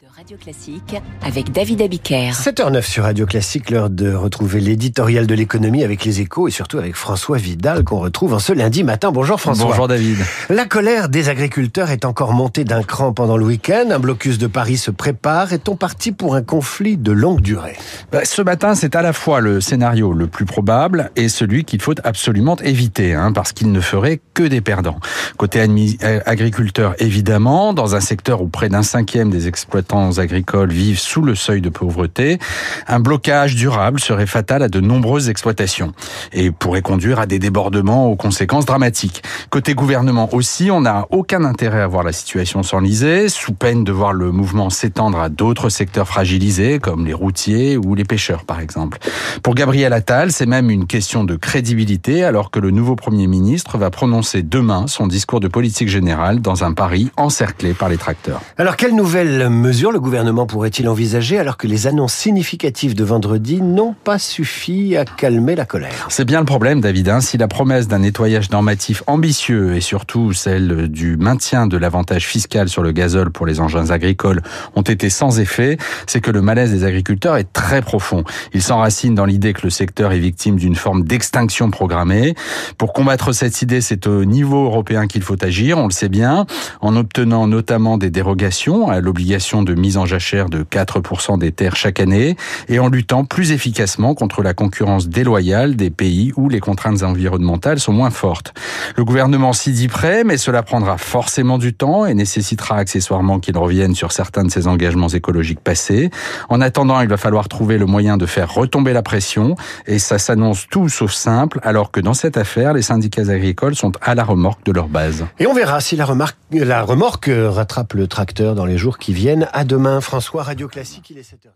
de Radio Classique avec David Abiker. 7h09 sur Radio Classique, l'heure de retrouver l'éditorial de l'économie avec les échos et surtout avec François Vidal qu'on retrouve en ce lundi matin. Bonjour François. Bonjour David. La colère des agriculteurs est encore montée d'un cran pendant le week-end. Un blocus de Paris se prépare. Est-on parti pour un conflit de longue durée? Bah, Ce matin, c'est à la fois le scénario le plus probable et celui qu'il faut absolument éviter, hein, parce qu'il ne ferait que des perdants. Côté euh, agriculteur, évidemment, dans un secteur où près d'un cinquième des exploitants agricoles vivent sous le seuil de pauvreté, un blocage durable serait fatal à de nombreuses exploitations et pourrait conduire à des débordements aux conséquences dramatiques. Côté gouvernement aussi, on n'a aucun intérêt à voir la situation s'enliser, sous peine de voir le mouvement s'étendre à d'autres secteurs fragilisés, comme les routiers ou les pêcheurs par exemple. Pour Gabriel Attal, c'est même une question de crédibilité, alors que le nouveau Premier ministre va prononcer demain son discours de politique générale dans un Paris encerclé par les tracteurs. Alors, quelle nouvelle mesure le gouvernement pourrait-il envisager alors que les annonces significatives de vendredi n'ont pas suffi à calmer la colère? C'est bien le problème, David. Hein. Si la promesse d'un nettoyage normatif ambitieux et surtout celle du maintien de l'avantage fiscal sur le gazole pour les engins agricoles ont été sans effet, c'est que le malaise des agriculteurs est très profond. Il s'enracine dans l'idée que le secteur est victime d'une forme d'extinction programmée. Pour combattre cette idée, c'est au niveau européen qu'il faut agir, on le sait bien, en obtenant notamment des dérogations à l'obligation de mise en jachère de 4% des terres chaque année et en luttant plus efficacement contre la concurrence déloyale des pays où les contraintes environnementales sont moins fortes. Le gouvernement s'y dit prêt, mais cela prendra forcément du temps et nécessitera accessoirement qu'il revienne sur certains de ses engagements écologiques passés. En attendant, il va falloir trouver le moyen de faire retomber la pression et ça s'annonce tout sauf simple alors que dans cette affaire, les syndicats agricoles sont à la remorque de leur base. Et on verra si la, la remorque rattrape le tracteur dans les jours qui viennent. À demain, François, Radio Classique, il est 7h.